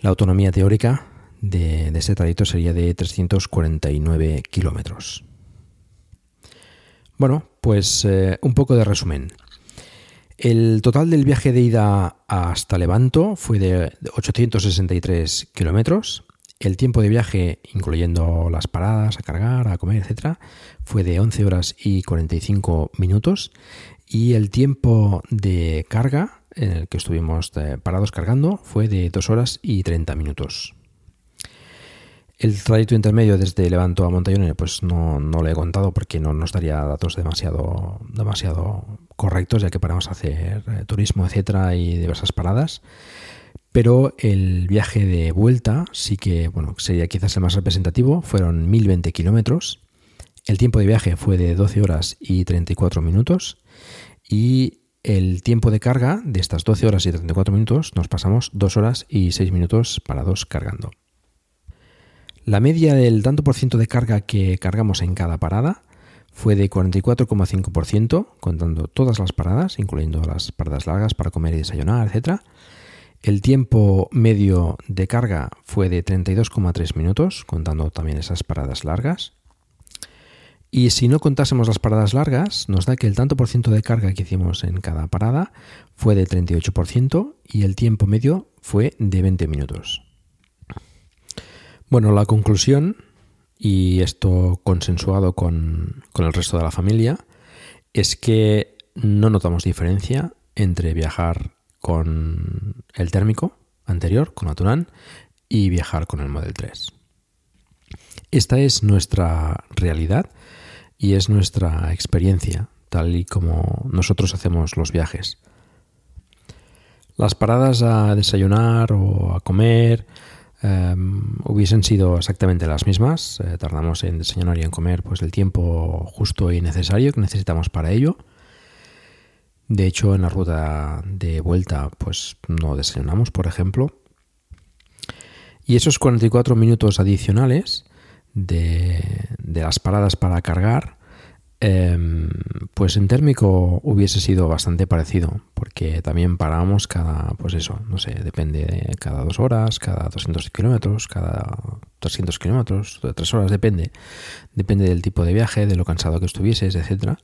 Speaker 1: La autonomía teórica de, de este trayecto sería de 349 kilómetros. Bueno, pues eh, un poco de resumen. El total del viaje de ida hasta Levanto fue de 863 kilómetros. El tiempo de viaje, incluyendo las paradas, a cargar, a comer, etc., fue de 11 horas y 45 minutos. Y el tiempo de carga, en el que estuvimos eh, parados cargando, fue de 2 horas y 30 minutos. El trayecto intermedio desde Levanto a Montaione, pues no, no le he contado porque no nos daría datos demasiado, demasiado correctos, ya que paramos a hacer eh, turismo, etcétera, y diversas paradas. Pero el viaje de vuelta sí que, bueno, sería quizás el más representativo, fueron 1020 kilómetros. El tiempo de viaje fue de 12 horas y 34 minutos y el tiempo de carga de estas 12 horas y 34 minutos nos pasamos 2 horas y 6 minutos parados cargando. La media del tanto por ciento de carga que cargamos en cada parada fue de 44,5%, contando todas las paradas, incluyendo las paradas largas para comer y desayunar, etc. El tiempo medio de carga fue de 32,3 minutos, contando también esas paradas largas. Y si no contásemos las paradas largas, nos da que el tanto por ciento de carga que hicimos en cada parada fue de 38% y el tiempo medio fue de 20 minutos. Bueno, la conclusión, y esto consensuado con, con el resto de la familia, es que no notamos diferencia entre viajar con el térmico anterior, con Aturán, y viajar con el Model 3. Esta es nuestra realidad y es nuestra experiencia, tal y como nosotros hacemos los viajes. Las paradas a desayunar o a comer em, hubiesen sido exactamente las mismas. Eh, tardamos en desayunar y en comer pues el tiempo justo y necesario que necesitamos para ello. De hecho, en la ruta de vuelta, pues no desayunamos, por ejemplo. Y esos 44 minutos adicionales de, las paradas para cargar, em, pues en térmico hubiese sido bastante parecido, porque también parábamos cada, pues eso, no sé, depende, cada dos horas, cada 200 kilómetros, cada 300 kilómetros, tres horas, depende, depende del tipo de viaje, de lo cansado que estuvieses, etcétera.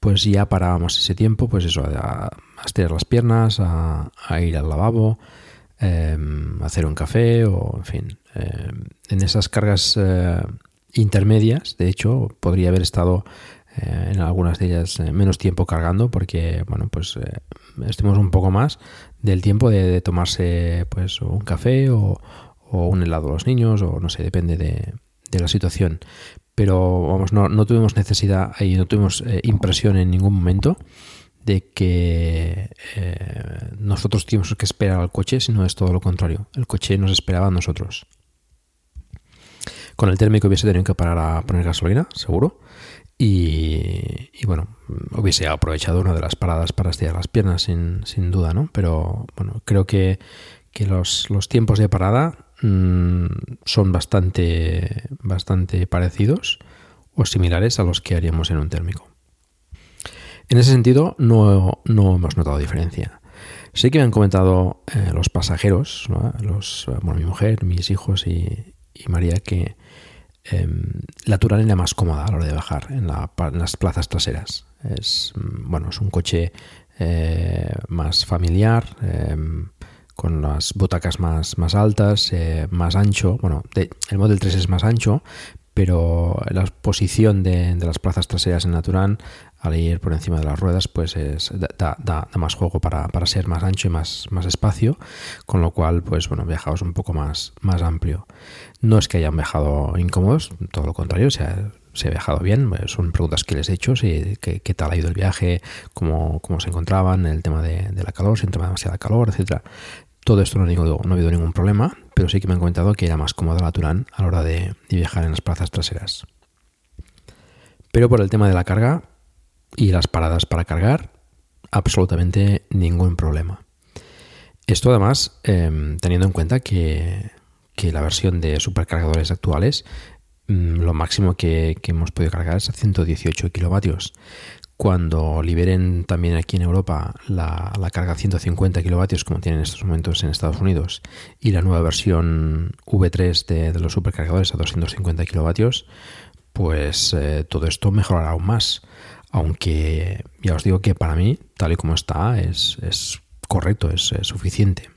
Speaker 1: Pues ya parábamos ese tiempo, pues eso, a, estirar las piernas, a, ir al lavabo, em, a hacer un café o, en fin, em, en esas cargas eh, intermedias, de hecho, podría haber estado eh, en algunas de ellas eh, menos tiempo cargando porque, bueno, pues estemos un poco más del tiempo de, tomarse pues un café o, un helado a los niños o no sé, depende de, la situación. Pero vamos, no, tuvimos necesidad y no tuvimos impresión en ningún momento de que nosotros tuvimos que esperar al coche, sino es todo lo contrario. El coche nos esperaba a nosotros. Con el térmico hubiese tenido que parar a poner gasolina, seguro. Y, bueno, hubiese aprovechado una de las paradas para estirar las piernas, sin, duda, ¿no? Pero bueno, creo que, los, tiempos de parada mm, son bastante, bastante parecidos o similares a los que haríamos en un térmico. En ese sentido, no, hemos notado diferencia. Sí que me han comentado eh, los pasajeros, los, bueno, mi mujer, mis hijos y, y María, que, Em, la Turán era más cómoda a la hora de bajar en, las plazas traseras. Es, mm, bueno, es un coche eh, más familiar, em, con las butacas más, altas, eh, más ancho. Bueno, el Model 3 es más ancho, pero la posición de, las plazas traseras en la Turán al ir por encima de las ruedas, pues es, da, más juego para, ser más ancho y más, espacio, con lo cual, pues bueno, viajaos un poco más, más amplio. No es que hayan viajado incómodos, todo lo contrario, se ha, se ha viajado bien, son preguntas que les he hecho, si, qué, tal ha ido el viaje, cómo, cómo se encontraban, el tema de, la calor, si entraba demasiada calor, etcétera. Todo esto no, no ha habido ningún problema, pero sí que me han comentado que era más cómoda la Turán a la hora de viajar en las plazas traseras. Pero por el tema de la carga, y las paradas para cargar, absolutamente ningún problema. Esto además em, teniendo en cuenta que, la versión de supercargadores actuales mm, lo máximo que, hemos podido cargar es a 118 kilovatios. Cuando liberen también aquí en Europa la, carga a 150 kilovatios como tienen en estos momentos en Estados Unidos y la nueva versión V3 de, los supercargadores a 250 kilovatios, pues eh, todo esto mejorará aún más aunque ya os digo que para mí, tal y como está, es, correcto, es, suficiente.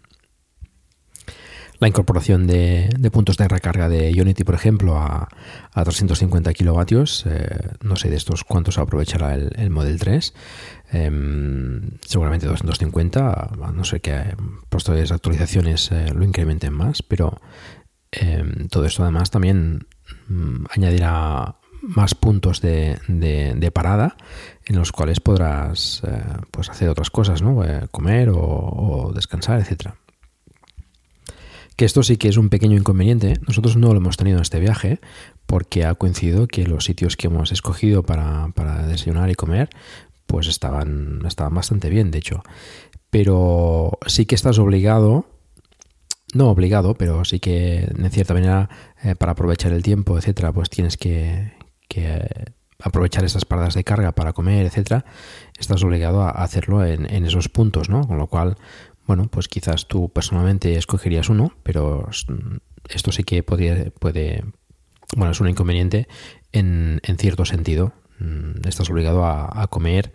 Speaker 1: La incorporación de, puntos de recarga de Unity, por ejemplo, a, 350 kilovatios, eh, no sé de estos cuántos aprovechará el, Model 3, em, seguramente 250, no sé qué posteriores actualizaciones eh, lo incrementen más, pero em, todo esto además también mm, añadirá más puntos de, parada en los cuales podrás eh, pues hacer otras cosas, ¿no? Eh, comer o, descansar, etcétera. Que esto sí que es un pequeño inconveniente. Nosotros no lo hemos tenido en este viaje porque ha coincidido que los sitios que hemos escogido para, para desayunar y comer pues estaban, estaban bastante bien, de hecho. Pero sí que estás obligado, no obligado, pero sí que en cierta manera eh, para aprovechar el tiempo, etcétera, pues tienes que, que aprovechar esas paradas de carga para comer, etcétera, estás obligado a hacerlo en, esos puntos, ¿no? Con lo cual, bueno, pues quizás tú personalmente escogerías uno, pero esto sí que podría, puede, bueno, es un inconveniente en, en cierto sentido. Mm, estás obligado a, a comer,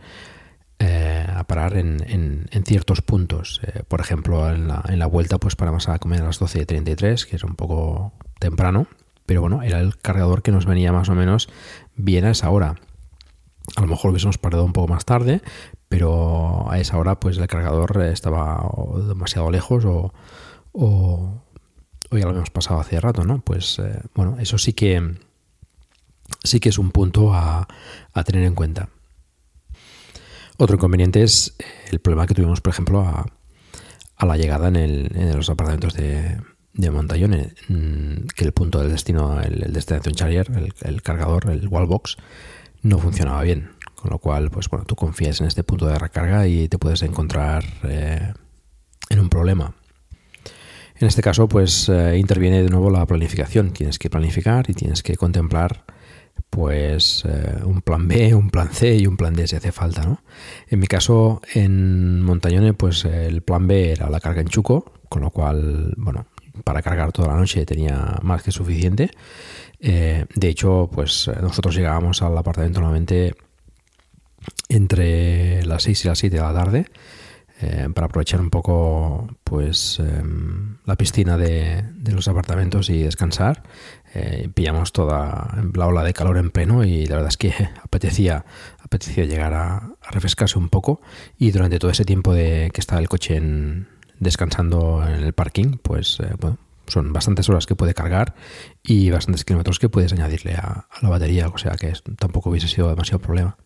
Speaker 1: eh, a parar en, en, en ciertos puntos. Eh, por ejemplo, en la, en la, vuelta, pues paramos a comer a las 12.33, que es un poco temprano, pero bueno, era el cargador que nos venía más o menos bien a esa hora. A lo mejor hubiésemos parado un poco más tarde, pero a esa hora pues el cargador estaba demasiado lejos o, o, ya lo habíamos pasado hace rato, ¿no? Pues eh, bueno, eso sí que sí que es un punto a, a, tener en cuenta. Otro inconveniente es el problema que tuvimos, por ejemplo, a, a la llegada en, el, en los apartamentos de, de Montallone, mm, que el punto del destino, el, el Destination Charger, el, cargador, el wallbox, no funcionaba bien. Con lo cual, pues bueno, tú confías en este punto de recarga y te puedes encontrar eh, en un problema. En este caso, pues eh, interviene de nuevo la planificación. Tienes que planificar y tienes que contemplar pues eh, un plan B, un plan C y un plan D si hace falta, ¿no? En mi caso, en Montañone, pues el plan B era la carga en Chuco, con lo cual, bueno, para cargar toda la noche tenía más que suficiente. Eh, de hecho, pues nosotros llegábamos al apartamento nuevamente entre las 6 y las 7 de la tarde eh, para aprovechar un poco pues eh, la piscina de, los apartamentos y descansar. Eh, pillamos toda la ola de calor en pleno y la verdad es que [LAUGHS] apetecía, apetecía llegar a, a refrescarse un poco y durante todo ese tiempo de que estaba el coche en, descansando en el parking, pues eh, bueno, son bastantes horas que puede cargar y bastantes kilómetros que puedes añadirle a, la batería, o sea que tampoco hubiese sido demasiado problema.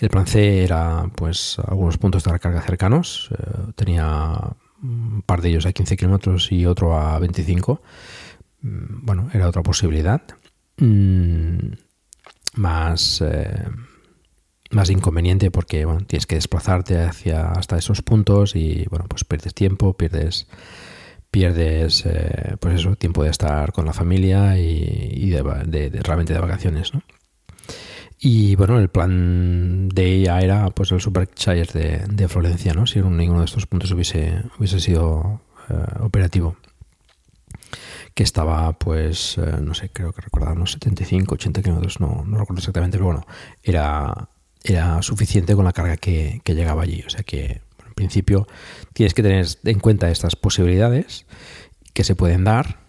Speaker 1: El plan C era pues algunos puntos de recarga cercanos, eh, tenía un par de ellos a 15 kilómetros y otro a 25. Mm, bueno, era otra posibilidad. Mm, más, eh, más inconveniente porque bueno, tienes que desplazarte hacia hasta esos puntos y bueno, pues pierdes tiempo, pierdes pierdes eh, pues eso, tiempo de estar con la familia y, de, realmente de vacaciones, ¿no? Y bueno, el plan de ella era pues el Supercharger de, de Florencia, ¿no? Si ninguno de estos puntos hubiese, hubiese sido eh, operativo. Que estaba, pues, eh, no sé, creo que recordaba unos 75, 80 kilómetros, no, no recuerdo exactamente, pero bueno, era, era suficiente con la carga que, llegaba allí. O sea que, bueno, en principio, tienes que tener en cuenta estas posibilidades que se pueden dar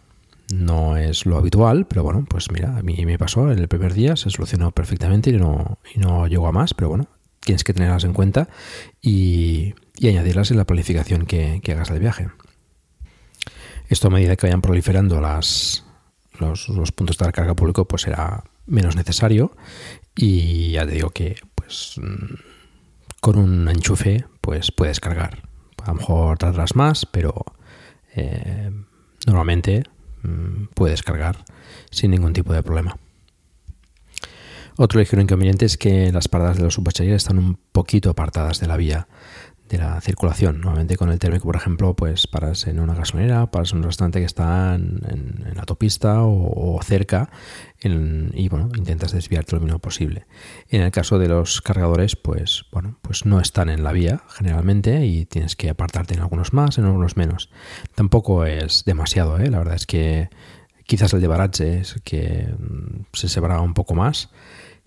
Speaker 1: no es lo habitual, pero bueno, pues mira, a mí me pasó en el primer día, se solucionó perfectamente y no, y no llegó a más, pero bueno, tienes que tenerlas en cuenta y, añadirlas en la planificación que, hagas del viaje. Esto a medida que vayan proliferando las, los, los puntos de recarga público, pues será menos necesario y ya te digo que pues con un enchufe pues puedes cargar. A lo mejor tardarás más, pero eh, normalmente Mm, puedes cargar sin ningún tipo de problema. Otro ligero inconveniente es que las paradas de los superchargers están un poquito apartadas de la vía de la circulación. Normalmente con el térmico, por ejemplo, pues paras en una gasolinera, paras en un restaurante que está en, la autopista o, cerca y bueno, intentas desviarte lo mínimo posible. En el caso de los cargadores, pues bueno, pues no están en la vía generalmente y tienes que apartarte en algunos más, en algunos menos. Tampoco es demasiado, ¿eh? la verdad es que quizás el de Baratze es que mm, se separaba un poco más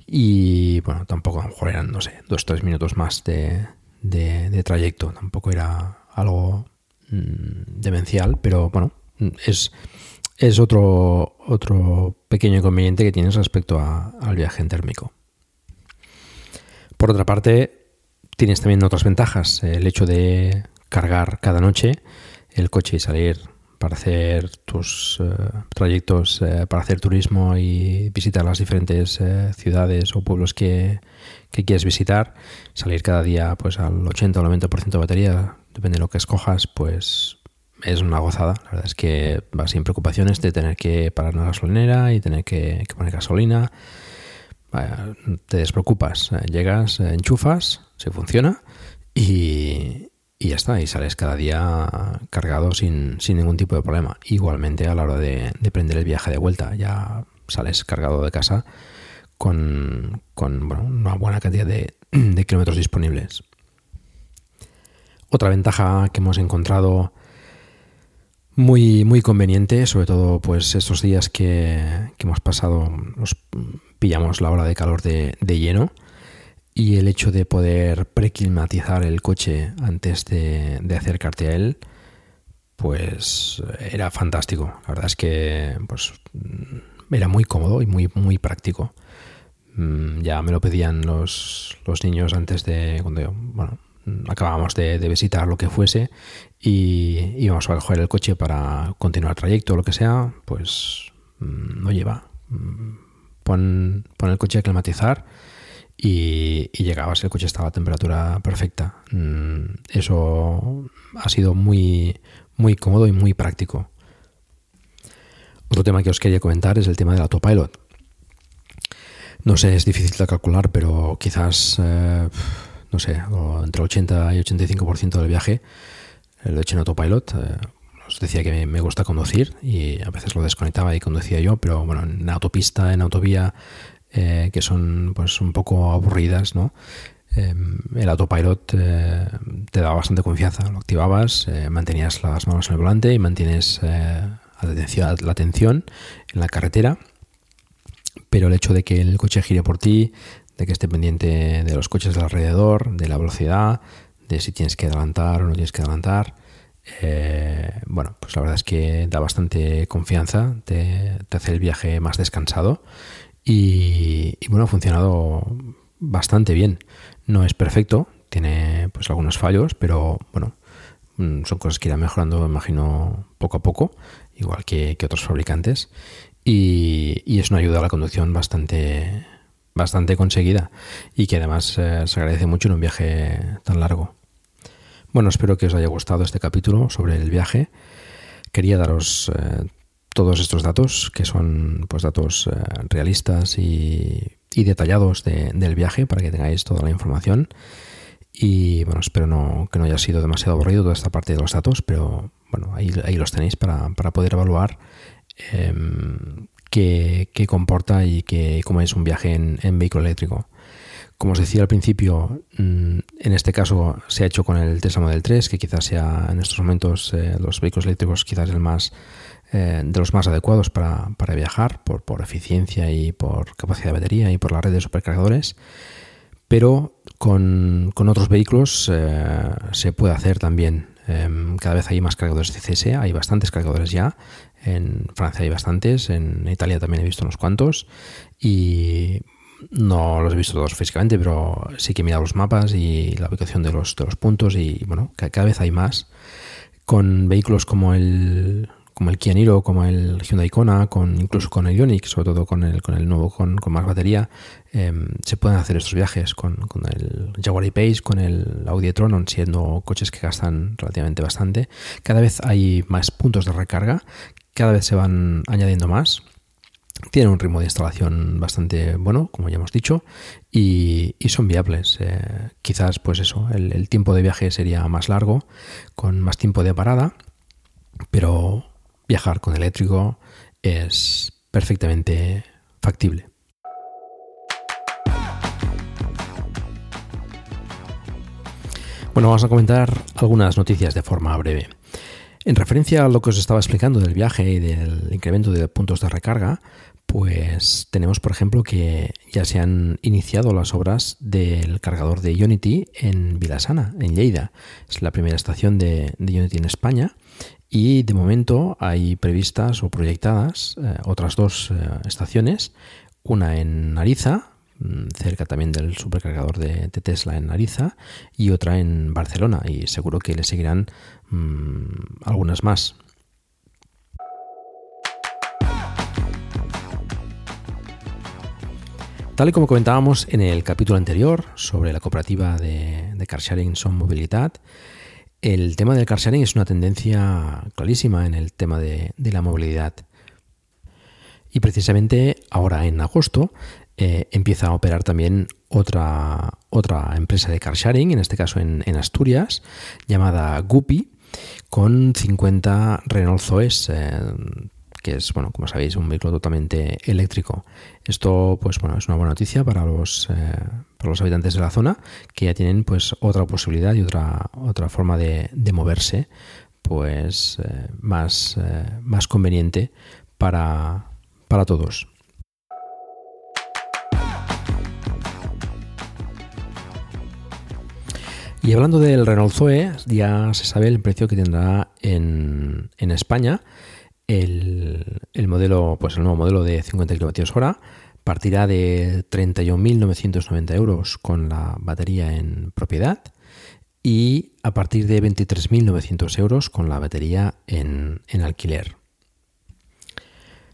Speaker 1: y bueno, tampoco a lo mejor no sé, dos o tres minutos más de, de, trayecto. Tampoco era algo mmm, demencial, pero bueno, es, es otro, otro pequeño inconveniente que tienes respecto a, al viaje en térmico. Por otra parte, tienes también otras ventajas. El hecho de cargar cada noche el coche y salir para hacer tus uh, trayectos, uh, para hacer turismo y visitar las diferentes uh, ciudades o pueblos que, que, quieres visitar, salir cada día pues al 80 o 90% de batería, depende de lo que escojas, pues es una gozada. La verdad es que vas sin preocupaciones de tener que parar una gasolinera y tener que, poner gasolina. Vaya, te despreocupas, eh, llegas, eh, enchufas, se funciona y, y ya está, y sales cada día cargado sin, sin ningún tipo de problema. Igualmente a la hora de prender el viaje de vuelta, ya sales cargado de casa con, bueno, una buena cantidad [CLEARS THROAT] de, kilómetros disponibles. Otra ventaja que hemos encontrado muy, muy conveniente, sobre todo pues estos días que, hemos pasado, nos pillamos la hora de calor de, de lleno y el hecho de poder preclimatizar el coche antes de, de acercarte a él, pues era fantástico. La verdad es que pues, era muy cómodo y muy, muy práctico. Mm, Ya me lo pedían los, los niños antes de cuando yo, bueno, acabábamos de, de visitar lo que fuese y íbamos a coger el coche para continuar el trayecto o lo que sea, pues mm, no lleva. Mm, Pon, pon el coche a climatizar y, y llegabas, el coche estaba a temperatura perfecta. Mm, Eso ha sido muy, muy cómodo y muy práctico. Otro tema que os quería comentar es el tema del autopilot. No sé, es difícil de calcular, pero quizás, eh, no sé, entre el 80 y 85% del viaje lo he hecho en autopilot. Eh, os decía que me- gusta conducir y a veces lo desconectaba y conducía yo, pero bueno, en autopista, en autovía, eh, que son pues un poco aburridas, ¿no? Eh, el autopilot eh, te daba bastante confianza. Lo activabas, eh, mantenías las manos en el volante y mantienes eh, la atención en la carretera pero el hecho de que el coche gire por ti, de que esté pendiente de los coches alrededor, de la velocidad, de si tienes que adelantar o no tienes que adelantar, eh, bueno, pues la verdad es que da bastante confianza, te, hace el viaje más descansado y, bueno, ha funcionado bastante bien. No es perfecto, tiene pues algunos fallos, pero bueno, mm, son cosas que irán mejorando, imagino, poco a poco, igual que otros fabricantes. Y, y es una ayuda a la conducción bastante, bastante conseguida y que además eh, se agradece mucho en un viaje tan largo. Bueno, espero que os haya gustado este capítulo sobre el viaje. Quería daros eh, todos estos datos, que son pues datos eh, realistas y, y detallados de- del viaje, para que tengáis toda la información. Y bueno, espero no, que no haya sido demasiado aburrido toda esta parte de los datos, pero bueno, ahí, ahí los tenéis para, para poder evaluar em, qué, qué comporta y qué, cómo es un viaje en, en vehículo eléctrico. Como os decía al principio, mm, en este caso se ha hecho con el Tesla Model 3, que quizás sea en estos momentos eh, los vehículos eléctricos quizás el más eh, de los más adecuados para, para viajar por, por eficiencia y por capacidad de batería y por la red de supercargadores. Pero con, con otros vehículos eh, se puede hacer también. Em, cada vez hay más cargadores CCS, hay bastantes cargadores ya. En Francia hay bastantes, en Italia también he visto unos cuantos. Y no los he visto todos físicamente, pero sí que he mirado los mapas y la ubicación de los, de los puntos. Y bueno, ca- cada vez hay más. Con vehículos como el, como el Kia Niro, como el Hyundai Kona, con, incluso con el Ioniq, sobre todo con el, con el nuevo, con, con más batería, eh, se pueden hacer estos viajes con, con el Jaguar I-Pace, con el Audi e-tron, siendo coches que gastan relativamente bastante. Cada vez hay más puntos de recarga, cada vez se van añadiendo más. Tienen un ritmo de instalación bastante bueno, como ya hemos dicho, y, son viables. Eh, quizás, pues eso, el, el tiempo de viaje sería más largo, con más tiempo de parada, pero viajar con eléctrico es perfectamente factible. Bueno, vamos a comentar algunas noticias de forma breve. En referencia a lo que os estaba explicando del viaje y del incremento de puntos de recarga, pues tenemos, por ejemplo, que ya se han iniciado las obras del cargador de Unity en Vilasana, en Lleida. Es la primera estación de, Unity en España y de momento hay previstas o proyectadas eh, otras dos eh, estaciones, una en Ariza, cerca también del supercargador de, Tesla en Ariza, y otra en Barcelona, y seguro que le seguirán mm, algunas más. Tal y como comentábamos en el capítulo anterior sobre la cooperativa de, de carsharing Son Movilidad, El tema del car sharing es una tendencia clarísima en el tema de, la movilidad. Y precisamente ahora en agosto eh, empieza a operar también otra, otra empresa de car sharing, en este caso en, Asturias, llamada Guppy, con 50 Renault Zoes, eh, que es, bueno, como sabéis, un vehículo totalmente eléctrico. Esto, pues bueno, es una buena noticia para los, eh, para los habitantes de la zona, que ya tienen pues otra posibilidad y otra, otra forma de, moverse, pues más, más conveniente para, para todos. Y hablando del Renault Zoe, ya se sabe el precio que tendrá en, España. El, modelo, pues el nuevo modelo de 50 kWh partirá de 31.990 euros con la batería en propiedad y a partir de 23.900 euros con la batería en, en alquiler.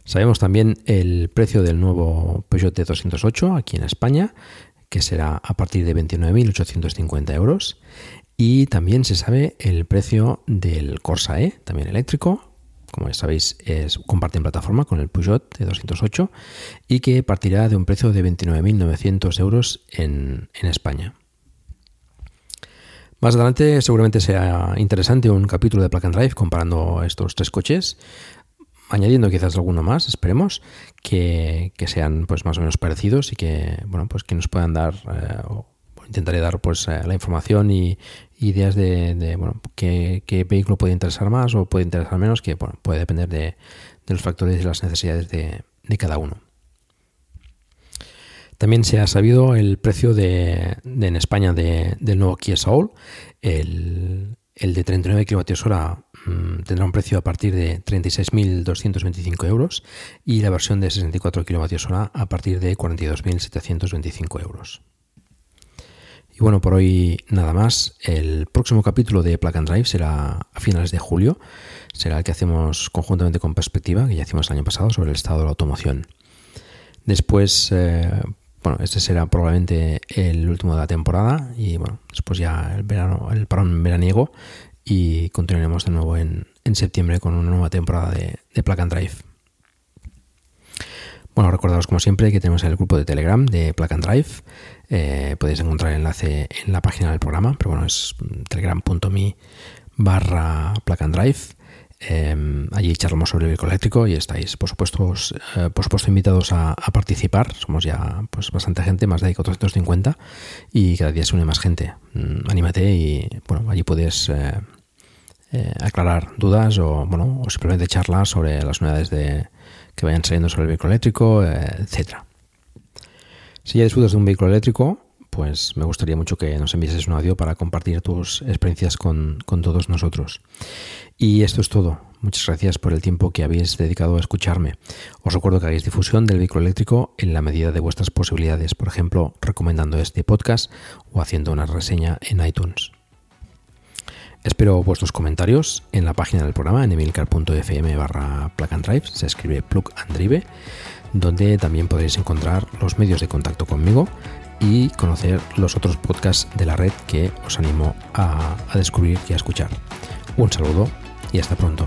Speaker 1: Sabemos también el precio del nuevo Peugeot T208 aquí en España, que será a partir de 29.850 euros. Y también se sabe el precio del Corsa E, también eléctrico, como ya sabéis, es, comparten plataforma con el Peugeot de 208 y que partirá de un precio de 29.900 euros en, en, España. Más adelante seguramente sea interesante un capítulo de Plug and Drive comparando estos tres coches añadiendo quizás alguno más, esperemos, que, sean pues más o menos parecidos y que, bueno, pues que nos puedan dar, eh, o intentaré dar pues eh, la información y ideas de, bueno, qué, vehículo puede interesar más o puede interesar menos, que bueno, puede depender de, los factores y las necesidades de, cada uno. También se ha sabido el precio de, en España del nuevo Kia Soul, el, el de 39 kWh tendrá un precio a partir de 36.225 euros y la versión de 64 kWh a partir de 42.725 euros. Y bueno, por hoy nada más. El próximo capítulo de Plug and Drive será a finales de julio. Será el que hacemos conjuntamente con Perspectiva, que ya hicimos el año pasado, sobre el estado de la automoción. Después, eh, bueno, este será probablemente el último de la temporada y bueno, después ya el verano, el parón veraniego y continuaremos de nuevo en, septiembre con una nueva temporada de, de Drive. Bueno, recordaros como siempre que tenemos el grupo de Telegram de Plug Drive. Eh, podéis encontrar el enlace en la página del programa, pero bueno, es telegram.me barra Plug Drive. Em, allí charlamos sobre el vehículo eléctrico y estáis, por supuesto, eh, por supuesto invitados a, participar. Somos ya pues bastante gente, más de 450 y cada día se une más gente. Mm, anímate y bueno, allí puedes eh, eh, aclarar dudas o, bueno, o simplemente charlar sobre las unidades de, que vayan saliendo sobre el vehículo eléctrico, etcétera. Si ya disfrutas de un vehículo eléctrico, pues me gustaría mucho que nos envieses un audio para compartir tus experiencias con, con, todos nosotros. Y esto es todo. Muchas gracias por el tiempo que habéis dedicado a escucharme. Os recuerdo que hagáis difusión del vehículo eléctrico en la medida de vuestras posibilidades, por ejemplo, recomendando este podcast o haciendo una reseña en iTunes. Espero vuestros comentarios en la página del programa en emilcar.fm barra se escribe plug and drive, donde también podréis encontrar los medios de contacto conmigo y conocer los otros podcasts de la red que os animo a, a descubrir y a escuchar. Un saludo y hasta pronto.